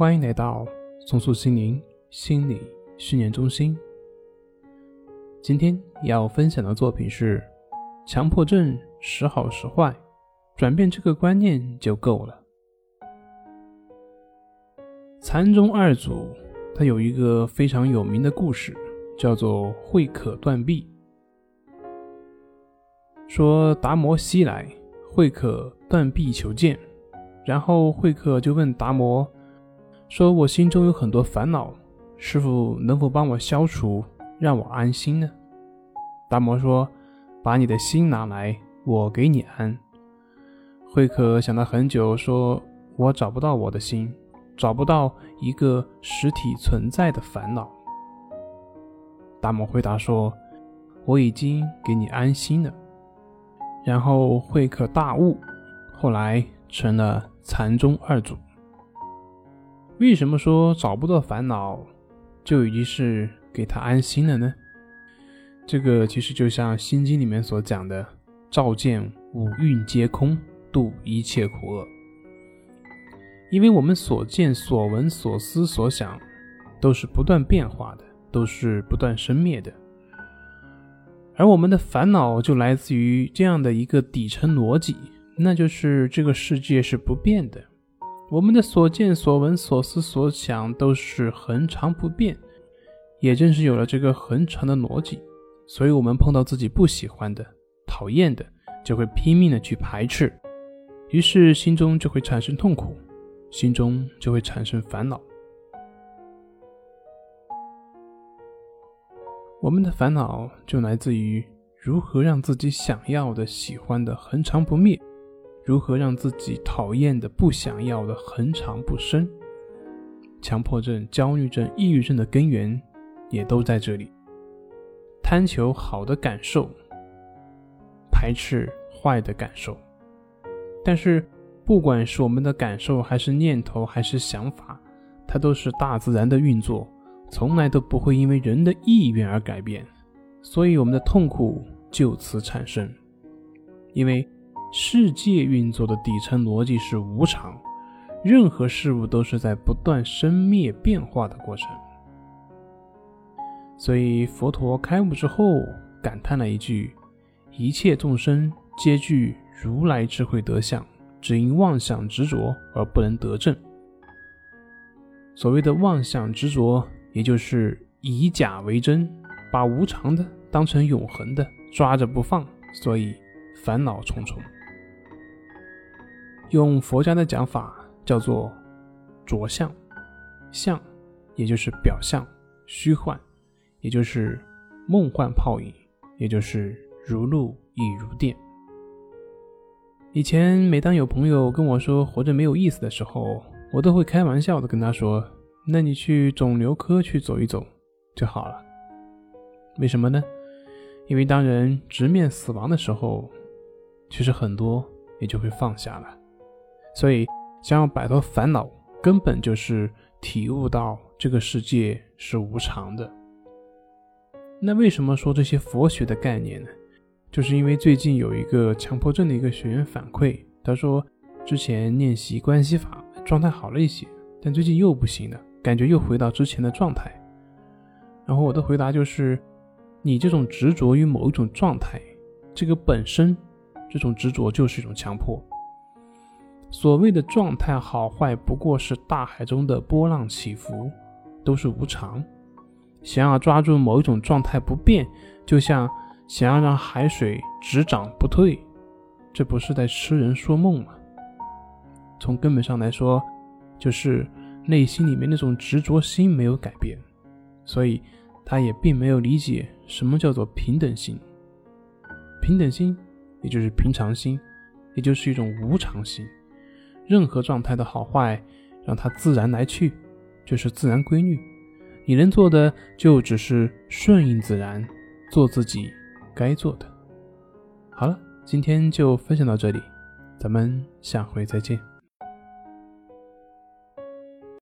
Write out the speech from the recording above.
欢迎来到松树心灵心理训练中心。今天要分享的作品是：强迫症时好时坏，转变这个观念就够了。禅宗二祖他有一个非常有名的故事，叫做慧可断臂。说达摩西来，慧可断臂求见，然后慧可就问达摩。说我心中有很多烦恼，师傅能否帮我消除，让我安心呢？达摩说：“把你的心拿来，我给你安。”慧可想了很久，说：“我找不到我的心，找不到一个实体存在的烦恼。”达摩回答说：“我已经给你安心了。”然后慧可大悟，后来成了禅宗二祖。为什么说找不到烦恼就已经是给他安心了呢？这个其实就像《心经》里面所讲的“照见五蕴皆空，度一切苦厄”。因为我们所见、所闻、所思、所想，都是不断变化的，都是不断生灭的，而我们的烦恼就来自于这样的一个底层逻辑，那就是这个世界是不变的。我们的所见所闻所思所想都是恒常不变，也正是有了这个恒常的逻辑，所以我们碰到自己不喜欢的、讨厌的，就会拼命的去排斥，于是心中就会产生痛苦，心中就会产生烦恼。我们的烦恼就来自于如何让自己想要的、喜欢的恒常不灭。如何让自己讨厌的、不想要的恒常不生？强迫症、焦虑症、抑郁症的根源也都在这里。贪求好的感受，排斥坏的感受。但是，不管是我们的感受，还是念头，还是想法，它都是大自然的运作，从来都不会因为人的意愿而改变。所以，我们的痛苦就此产生，因为。世界运作的底层逻辑是无常，任何事物都是在不断生灭变化的过程。所以佛陀开悟之后感叹了一句：“一切众生皆具如来智慧德相，只因妄想执着而不能得正。”所谓的妄想执着，也就是以假为真，把无常的当成永恒的抓着不放，所以烦恼重重。用佛家的讲法叫做着相，相也就是表象、虚幻，也就是梦幻泡影，也就是如露亦如电。以前每当有朋友跟我说活着没有意思的时候，我都会开玩笑的跟他说：“那你去肿瘤科去走一走就好了。”为什么呢？因为当人直面死亡的时候，其实很多也就会放下了。所以，想要摆脱烦恼，根本就是体悟到这个世界是无常的。那为什么说这些佛学的概念呢？就是因为最近有一个强迫症的一个学员反馈，他说之前练习关系法状态好了一些，但最近又不行了，感觉又回到之前的状态。然后我的回答就是：你这种执着于某一种状态，这个本身，这种执着就是一种强迫。所谓的状态好坏，不过是大海中的波浪起伏，都是无常。想要抓住某一种状态不变，就像想要让海水只涨不退，这不是在痴人说梦吗？从根本上来说，就是内心里面那种执着心没有改变，所以他也并没有理解什么叫做平等心。平等心，也就是平常心，也就是一种无常心。任何状态的好坏，让它自然来去，就是自然规律。你能做的就只是顺应自然，做自己该做的。好了，今天就分享到这里，咱们下回再见。